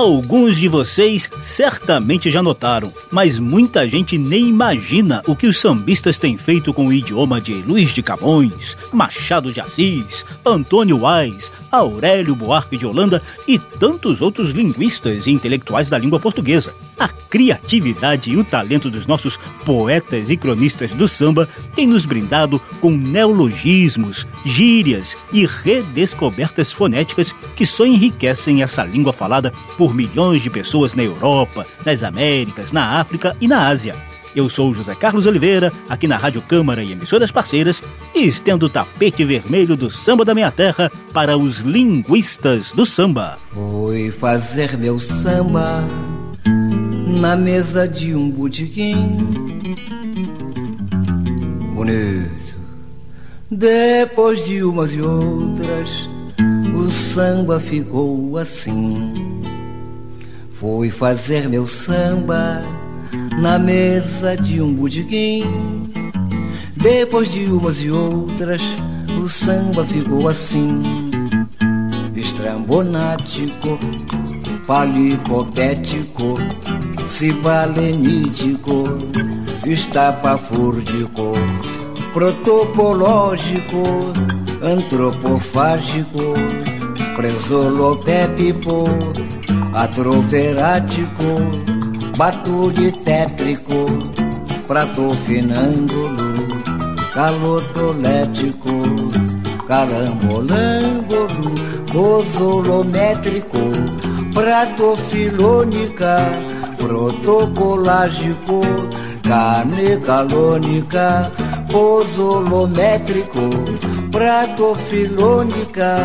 Alguns de vocês certamente já notaram, mas muita gente nem imagina o que os sambistas têm feito com o idioma de Luiz de Camões, Machado de Assis, Antônio Wise, Aurélio Buarque de Holanda e tantos outros linguistas e intelectuais da língua portuguesa. A criatividade e o talento dos nossos poetas e cronistas do samba têm nos brindado com neologismos, gírias e redescobertas fonéticas que só enriquecem essa língua falada por milhões de pessoas na Europa, nas Américas, na África e na Ásia. Eu sou José Carlos Oliveira, aqui na Rádio Câmara e emissoras parceiras, e estendo o tapete vermelho do samba da minha terra para os linguistas do samba. Fui fazer meu samba na mesa de um botequim bonito. Depois de umas e outras, o samba ficou assim. Fui fazer meu samba na mesa de um botequim. Depois de umas e outras, o samba ficou assim. Estrambonático, palicopético, cibalenítico, estapafúrdico, protopológico, antropofágico, presolopépico, atroferático, batulho tétrico, pratofinângulo, calotolético, carambolângolo, bosolométrico, pratofilônica, protocolágico, canecalônica, posolométrico, pratofilônica,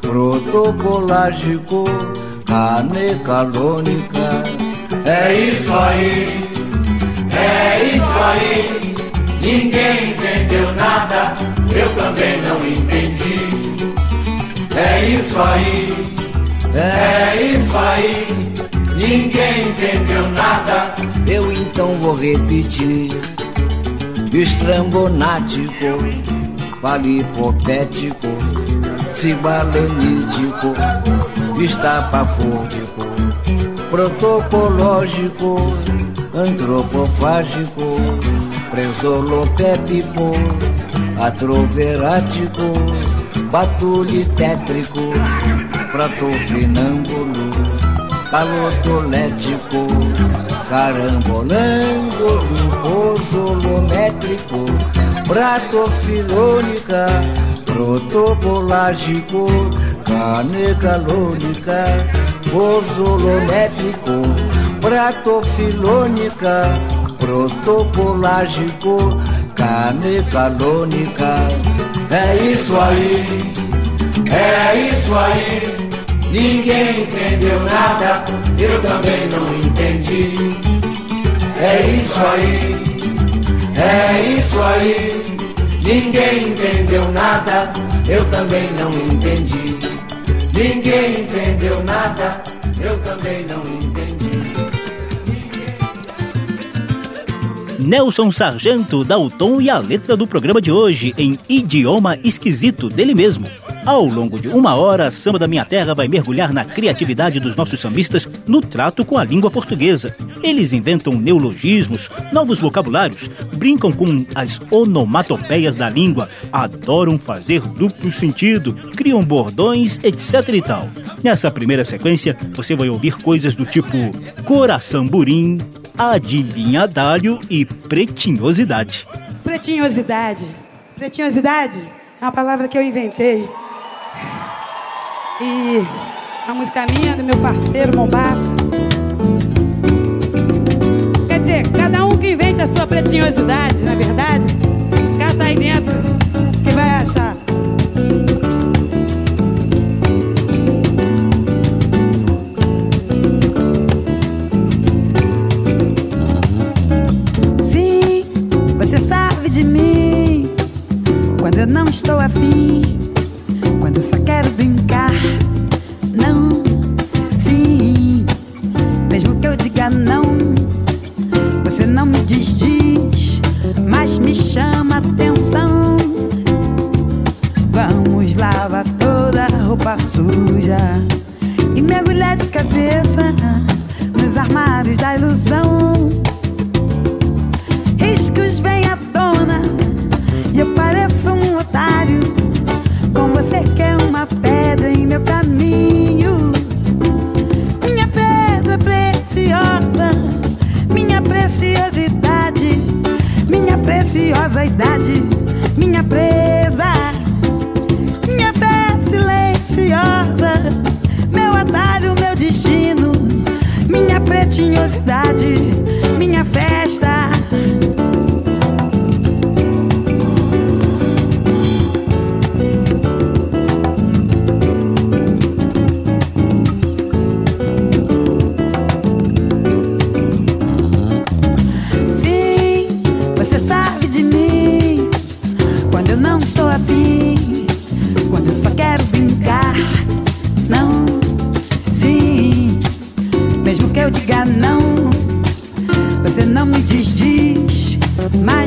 protocolágico, canecalônica. É isso aí, é isso aí. Ninguém entendeu nada, eu também não entendi. É isso aí, é. Isso aí. Ninguém entendeu nada. Eu então vou repetir: estrambonático, palipopético, cibalenítico, estapafúrdico, protopológico, antropofágico, presolopépico, atroverático, batulitétrico, pratofinângulo, calotolético, carambolângolo, posolométrico, pratofilônica, protopolágico, canecalônica, posolométrico, pratofilônica, protopolágico, canecalônica. É isso aí, é isso aí. Ninguém entendeu nada, eu também não entendi. É isso aí, é isso aí. Ninguém entendeu nada, eu também não entendi. Ninguém entendeu nada, eu também não entendi. Nelson Sargento dá o tom e a letra do programa de hoje em idioma esquisito dele mesmo. Ao longo de uma hora, a Samba da Minha Terra vai mergulhar na criatividade dos nossos sambistas no trato com a língua portuguesa. Eles inventam neologismos, novos vocabulários, brincam com as onomatopeias da língua, adoram fazer duplo sentido, criam bordões, etc e tal. Nessa primeira sequência, você vai ouvir coisas do tipo coração-burim, adivinhadalho e pretinhosidade. Pretinhosidade. Pretinhosidade é uma palavra que eu inventei. E a música minha, do meu parceiro Mombaça. Quer dizer, cada um que invente a sua pretinhosidade, na é verdade, cata aí dentro que vai achar.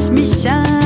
transmission.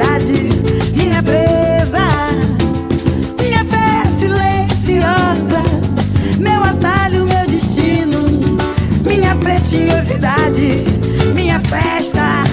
verdade me presa. Minha fé silenciosa, meu atalho, meu destino, minha pretinhosidade, minha festa.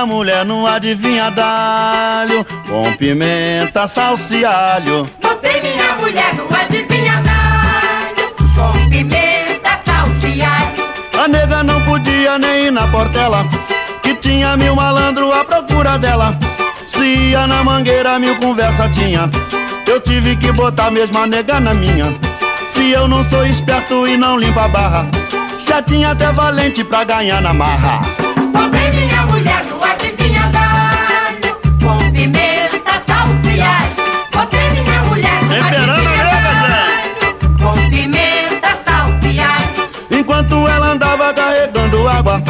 Minha mulher no adivinhadalho Com pimenta, salsa e alho Botei minha mulher no adivinhadalho Com pimenta, salsa e alho A nega não podia nem ir na portela Que tinha mil malandro à procura dela. Se ia na mangueira mil conversa tinha. Eu tive que botar mesmo a nega na minha. Se eu não sou esperto e não limpo a barra Já tinha até valente pra ganhar na marra Botei minha mulher no adivinhadalho Com pimenta, salsa alho Botei minha mulher no Temperando a nega, adivinhadalho Com pimenta, salsa alho Enquanto ela andava carregando água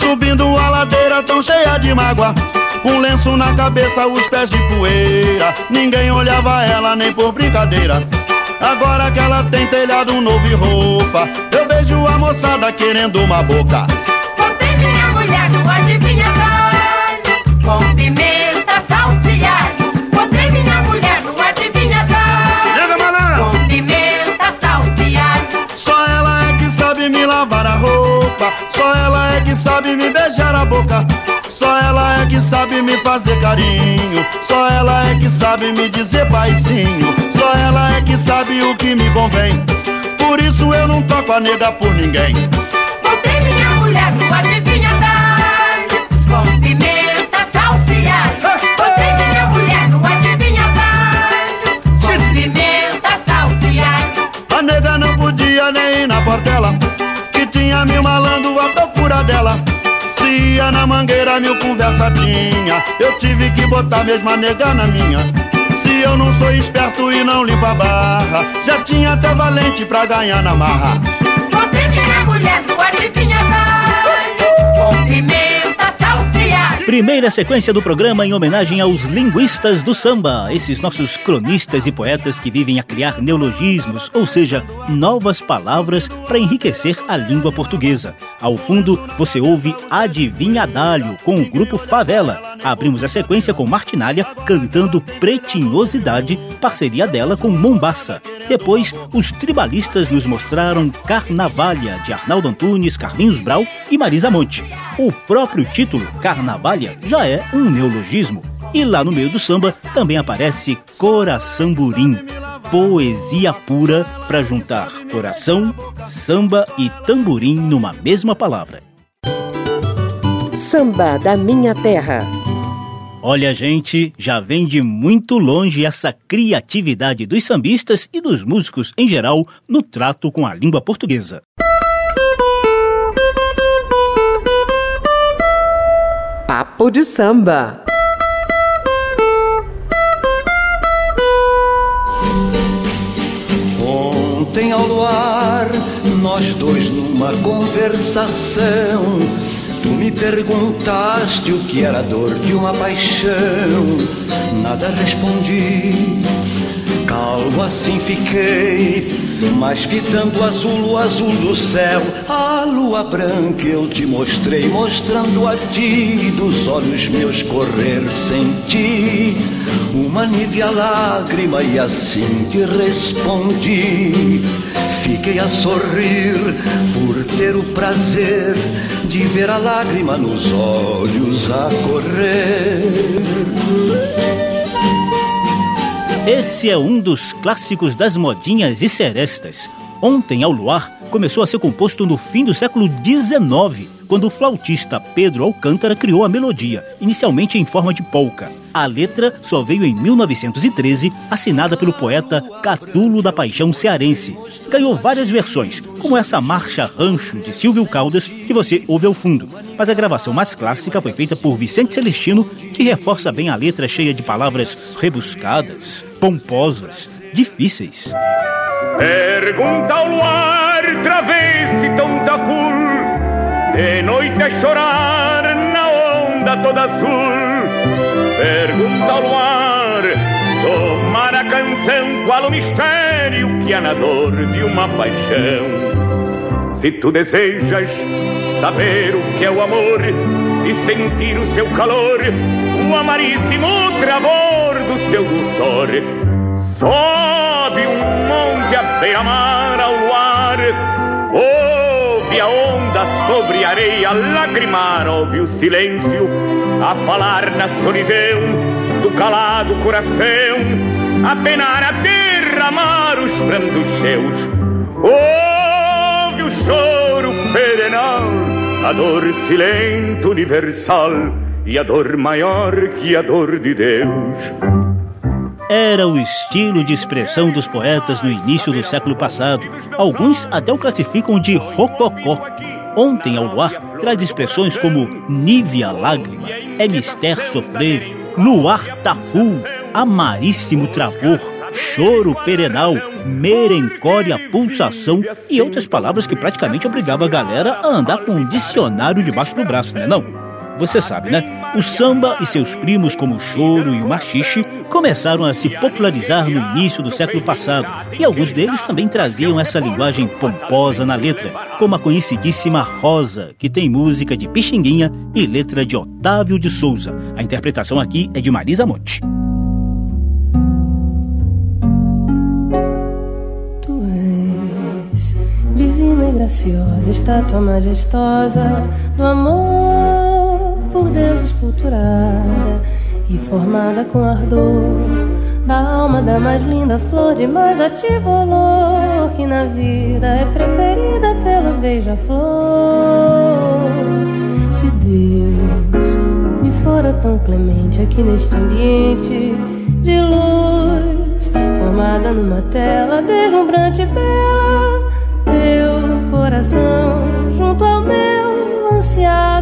Subindo a ladeira tão cheia de mágoa Com lenço na cabeça, os pés de poeira Ninguém olhava ela nem por brincadeira. Agora que ela tem telhado novo e roupa Eu vejo a moçada querendo uma boca Com pimenta, salsa e alho Botei minha mulher no Diga, malandro! Com pimenta, salsa e alho Só ela é que sabe me lavar a roupa. Só ela é que sabe me beijar a boca. Só ela é que sabe me fazer carinho. Só ela é que sabe me dizer paizinho. Só ela é que sabe o que me convém. Por isso eu não toco a nega por ninguém. Botei minha mulher no adivinhadalho Que tinha mil malandro à procura dela. Se ia na mangueira mil conversa tinha. Eu tive que botar mesmo a nega na minha. Se eu não sou esperto e não limpo a barra Já tinha até valente pra ganhar na marra. Botei minha mulher no adivinhadalho Com pimenta, Primeira sequência do programa em homenagem aos linguistas do samba, esses nossos cronistas e poetas que vivem a criar neologismos, ou seja, novas palavras para enriquecer a língua portuguesa. Ao fundo, você ouve Adivinhadalho com o grupo Favela. Abrimos a sequência com Martinalha cantando Pretinhosidade, parceria dela com Mombaça. Depois, os tribalistas nos mostraram Carnavalha, de Arnaldo Antunes, Carlinhos Brau e Marisa Monte. O próprio título, Já é um neologismo. E lá no meio do samba também aparece Coraçamburim, poesia pura para juntar coração, samba e tamborim numa mesma palavra. Samba da Minha Terra. Olha, gente, já vem de muito longe essa criatividade dos sambistas e dos músicos em geral no trato com a língua portuguesa. Papo de samba. Ontem ao luar, nós dois numa conversação. Tu me perguntaste o que era a dor de uma paixão. Nada respondi, calmo assim fiquei. Mas fitando azul, o azul do céu, a lua branca eu te mostrei, mostrando a ti dos olhos meus correr sem ti. Uma nívea lágrima e assim te respondi. Fiquei a sorrir por ter o prazer de ver a lágrima nos olhos a correr. Esse é um dos clássicos das modinhas e serestas. Ontem ao Luar começou a ser composto no fim do século XIX, quando o flautista Pedro Alcântara criou a melodia, inicialmente em forma de polca. A letra só veio em 1913, assinada pelo poeta Catulo da Paixão Cearense. Ganhou várias versões, como essa Marcha Rancho de Silvio Caldas, que você ouve ao fundo. Mas a gravação mais clássica foi feita por Vicente Celestino, que reforça bem a letra cheia de palavras rebuscadas, pomposas, difíceis. Pergunta ao luar, travesse tanta full, de noite a chorar na onda toda azul. Pergunta ao luar, tomar a canção, qual o mistério que há na dor de uma paixão. Se tu desejas saber o que é o amor e sentir o seu calor, o amaríssimo do seu dulçor, sobe um monte a beira-mar ao luar, ouve a onda onda sobre a areia lagrimar, ouve o silêncio a falar na solidão do calado coração, a penar, a derramar os prantos seus. Ouve o choro perenal, a dor silente universal e a dor maior que a dor de Deus. Era o estilo de expressão dos poetas no início do século passado. Alguns até o classificam de rococó. Ontem ao luar traz expressões como nívea lágrima, é mister sofrer, luar tafu, amaríssimo travor, choro perenal, merencória pulsação e outras palavras que praticamente obrigava a galera a andar com um dicionário debaixo do braço, né não? Você sabe, né? O samba e seus primos, como o choro e o machixe, começaram a se popularizar no início do século passado, e alguns deles também traziam essa linguagem pomposa na letra, como a conhecidíssima Rosa, que tem música de Pixinguinha e letra de Otávio de Souza. A interpretação aqui é de Marisa Monte. Graciosa, estátua majestosa do amor por Deus esculturada e formada com ardor da alma da mais linda flor de mais ativo olor que na vida é preferida pelo beija-flor. Se Deus me fora tão clemente aqui neste ambiente de luz, formada numa tela deslumbrante bela, teu coração junto ao meu ansiado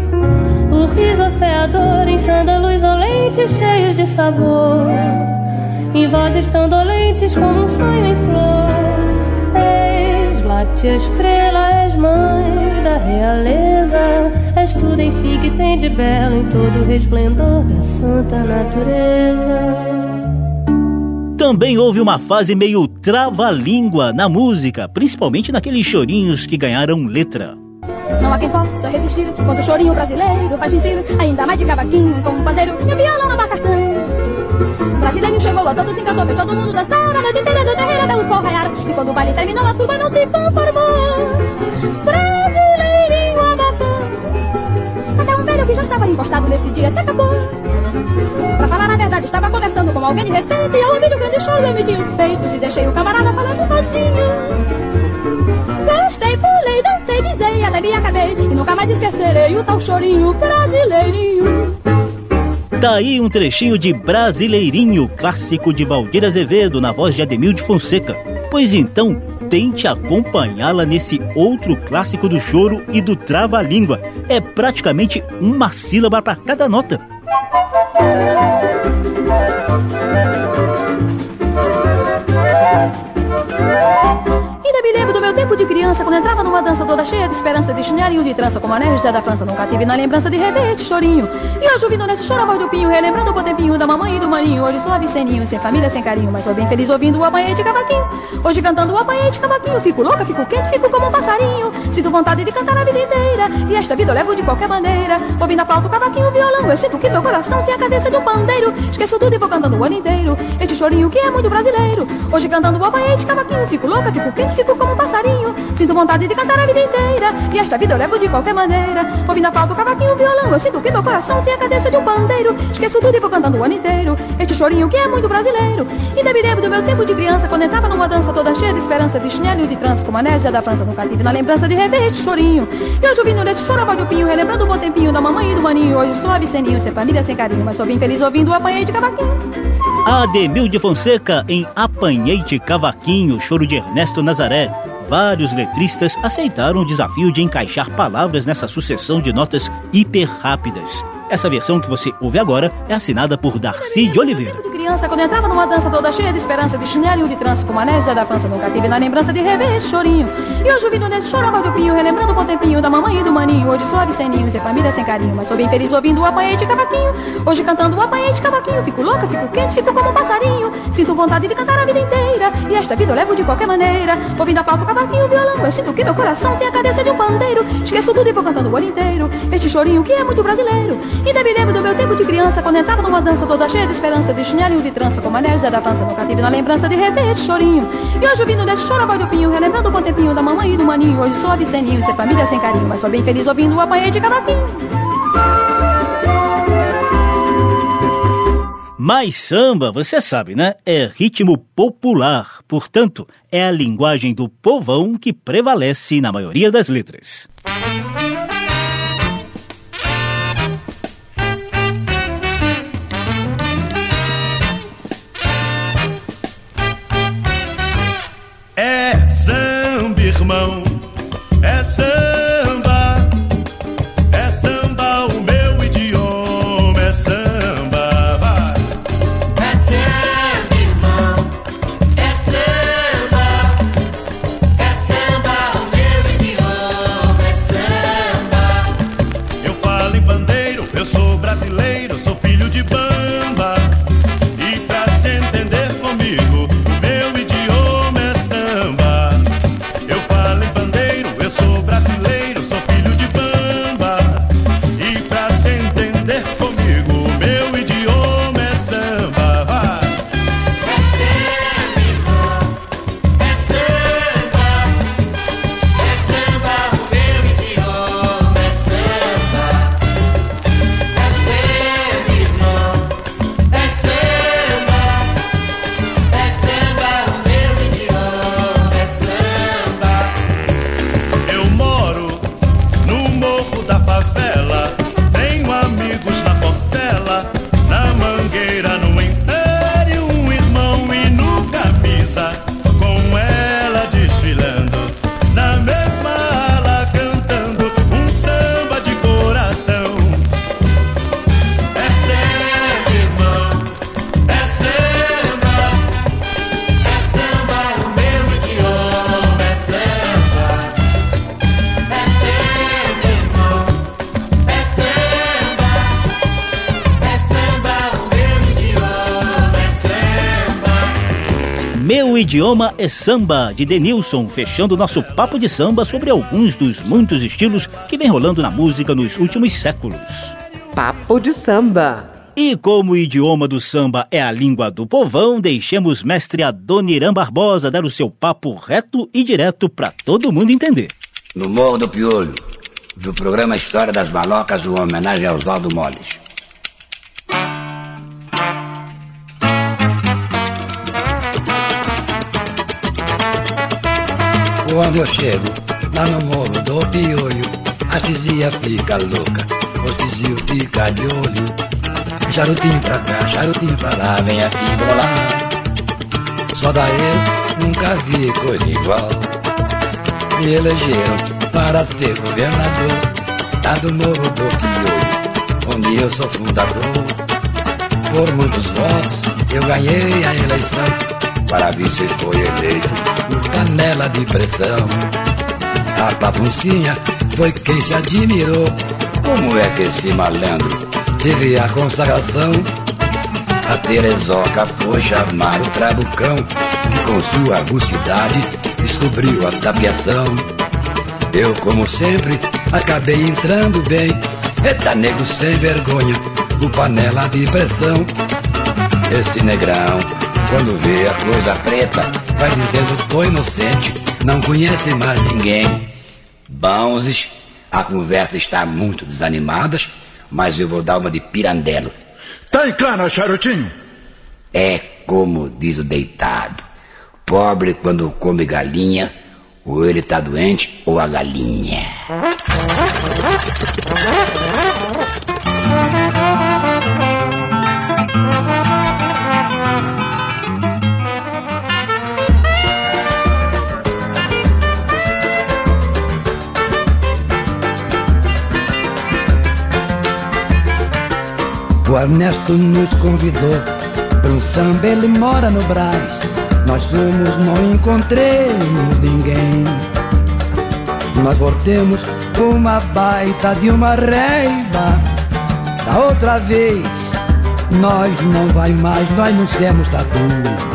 o riso afeador em sândalos olentes cheios de sabor, em vozes tão dolentes como um sonho em flor. És láctea estrela, és mãe da realeza, és tudo enfim que tem de belo em todo o resplendor da santa natureza. Também houve uma fase meio trava-língua na música, principalmente naqueles chorinhos que ganharam letra. Não há quem possa resistir quando o chorinho brasileiro faz sentir ainda mais de cavaquinho com um pandeiro e um violão na marcação. Brasileiro chegou a todos encantou, fez todo mundo dançar a noite inteira do terreiro até o sol raiar. E quando o baile terminou, a turma não se conformou. Brasileirinho abafou. Até um velho que já estava encostado nesse dia se acabou. Pra falar a verdade, estava conversando com alguém de respeito e ao ouvir o grande choro eu meti os peitos e deixei o camarada falando sozinho. Gostei, pulei, dancei, dizei, até me acabei E nunca mais esquecerei o tal chorinho brasileirinho Tá aí um trechinho de Brasileirinho, clássico de Valdir Azevedo, na voz de Ademil de Fonseca. Pois então, tente acompanhá-la nesse outro clássico do choro e do trava-língua. É praticamente uma sílaba para cada nota. Me lembro do meu tempo de criança, quando entrava numa dança toda cheia de esperança, de chinelinho de trança, como anel José da França. Nunca tive na lembrança de rever este chorinho. E hoje ouvindo nesse choro a voz do pinho, relembrando o tempinho da mamãe e do maninho. Hoje sou aviceninho, sem família, sem carinho, mas sou bem feliz ouvindo o apanhei de cavaquinho. Hoje cantando o apanhei de cavaquinho, fico louca, fico quente, fico como um passarinho. Sinto vontade de cantar a vida inteira, e esta vida eu levo de qualquer maneira. Ouvindo a flauta, o cavaquinho, o violão, eu sinto que meu coração tem a cadência de um pandeiro. Esqueço tudo e vou cantando o ano inteiro. Este chorinho que é muito brasileiro. Hoje cantando o apanhei de cavaquinho, fico louca, fico quente, fico como um passarinho. Sinto vontade de cantar a vida inteira. E esta vida eu levo de qualquer maneira. Ouvindo a flauta, o cavaquinho, o violão Eu sinto que meu coração tem a cadência de um pandeiro. Esqueço tudo e vou cantando o ano inteiro. Este chorinho que é muito brasileiro. Ainda me lembro do meu tempo de criança Quando entrava numa dança toda cheia de esperança De chinelo e de trança Como a Nésia da França. Nunca tive na lembrança de rever este chorinho. E hoje ouvindo nesse choro do pinho Relembrando o bom tempinho da mamãe e do maninho. Hoje sou aviceninho, sem família, sem carinho Mas sou bem feliz ouvindo o apanhei de cavaquinho Ademil de Fonseca em Apanhei de Cavaquinho, choro de Ernesto Nazaré vários letristas aceitaram o desafio de encaixar palavras nessa sucessão de notas hiper rápidas. Essa versão que você ouve agora é assinada por Darcy de Oliveira. Criança quando entrava numa dança toda cheia de esperança, de chinelo e de trança, com anéis Zé da França, nunca tive na lembrança de rever esse chorinho. E hoje ouvindo nesse chorava do pinho, relembrando o bom tempinho da mamãe e do maninho, hoje suave sem ninho, sem família, sem carinho, mas sou bem feliz ouvindo o apanhei de cavaquinho, hoje cantando o apanhei de cavaquinho, fico louca, fico quente, fico como um passarinho, sinto vontade de cantar a vida inteira, e esta vida eu levo de qualquer maneira, ouvindo a flauta, o cavaquinho, o violão, eu sinto que meu coração tem a cabeça de um pandeiro, esqueço tudo e vou cantando o ano inteiro, este chorinho que é muito brasileiro, ainda me lembro do meu tempo de criança, quando entrava numa dança toda cheia de esperança, de chinelo de trança, como anéis Zé da França, nunca tive na lembrança de rever chorinho, e hoje ouvindo desse choro a voz do pinho, relembrando o tempinho da mamãe e do maninho, hoje sou de sem sem família, sem carinho, mas sou bem feliz ouvindo o apanhei de cavaquinho. Mas samba, você sabe, né? É ritmo popular, portanto, é a linguagem do povão que prevalece na maioria das letras. Irmão, é idioma é samba, de Denilson, fechando nosso papo de samba sobre alguns dos muitos estilos que vem rolando na música nos últimos séculos. Papo de samba. E como o idioma do samba é a língua do povão, deixemos mestre Adoniran Barbosa dar o seu papo reto e direto para todo mundo entender. No Morro do Piolho, do programa História das Malocas, uma homenagem a Oswaldo Moles. Quando eu chego lá no morro do piolho, a tizia fica louca, o tizio fica de olho. Charutinho pra cá, charutinho pra lá, vem aqui bolar. Só daí eu nunca vi coisa igual. Me elegeram para ser governador, lá do morro do piolho, onde eu sou fundador. Por muitos votos eu ganhei a eleição. Para vice foi eleito. por panela de pressão. A papuncinha foi quem se admirou. Como é que esse malandro Tive a consagração. A Terezoca foi chamar o Trabucão e com sua agucidade descobriu a tapiação. Eu, como sempre, acabei entrando bem. Eita, nego sem vergonha, o panela de pressão. Esse negrão, quando vê a coisa preta, Vai dizendo, tô inocente, não conhece mais ninguém. Bãozes, a conversa está muito desanimada, mas eu vou dar uma de pirandelo. Tá em cana, charutinho? É como diz o deitado. Pobre quando come galinha, ou ele tá doente ou a galinha. O Ernesto nos convidou Pro samba ele mora no Brás. Nós fomos, não encontremos ninguém. Nós voltemos com uma baita de uma reiva. Da outra vez, nós não vai mais, nós não somos tatu.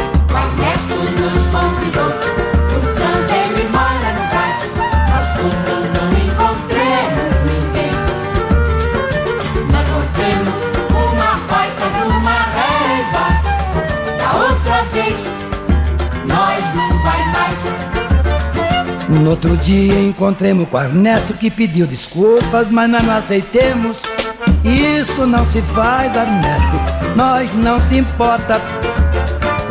No outro dia encontremos com o Ernesto que pediu desculpas, mas nós não aceitemos. Isso não se faz, Ernesto, nós não se importa.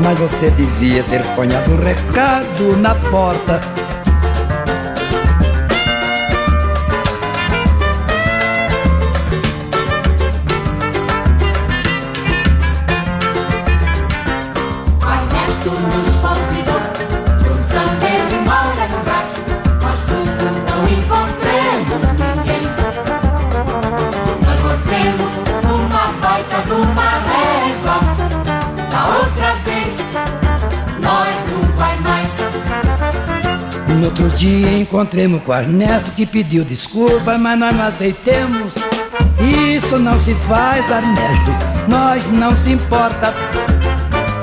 Mas você devia ter ponhado um recado na porta. Outro dia encontremos com o Ernesto que pediu desculpa, mas nós não aceitemos. Isso não se faz, Ernesto, nós não se importa.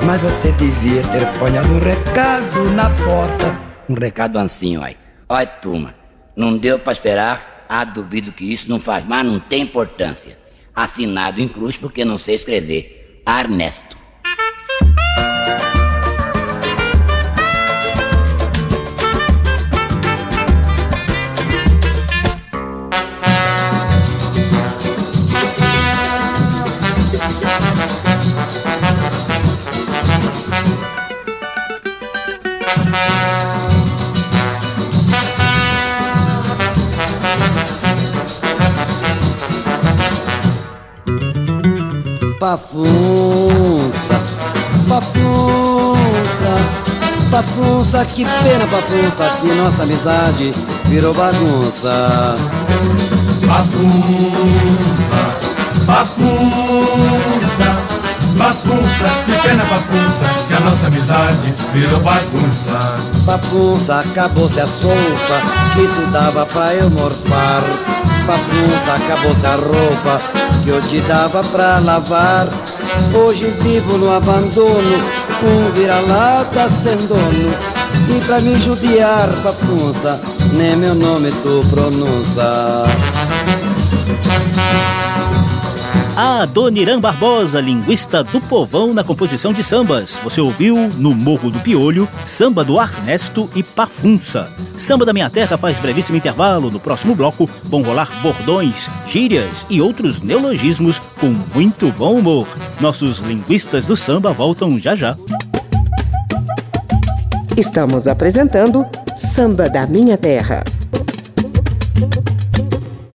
Mas você devia ter ponhado um recado na porta. Um recado assim, olha. Olha, turma, não deu pra esperar. Ah, duvido que isso não faz, mas não tem importância. Assinado em cruz porque não sei escrever. Ernesto. Pafunça, pafunça, pafunça, que pena, pafunça, que nossa amizade virou bagunça. Bafunça, bafunça, bafunça, que pena bafunça, que a nossa amizade virou bagunça. Pafunça, acabou-se a sopa que tu dava pra eu morfar. Pafunça, acabou-se a roupa que eu te dava pra lavar. Hoje vivo no abandono, um vira-lata sem dono. E pra me judiar, papunça, nem meu nome tu pronuncia. A Dona Barbosa, linguista do povão na composição de sambas. Você ouviu no Morro do Piolho, samba do Arnesto e Pafunça. Samba da Minha Terra faz brevíssimo intervalo. No próximo bloco vão rolar bordões, gírias e outros neologismos com muito bom humor. Nossos linguistas do samba voltam já já. Estamos apresentando Samba da Minha Terra.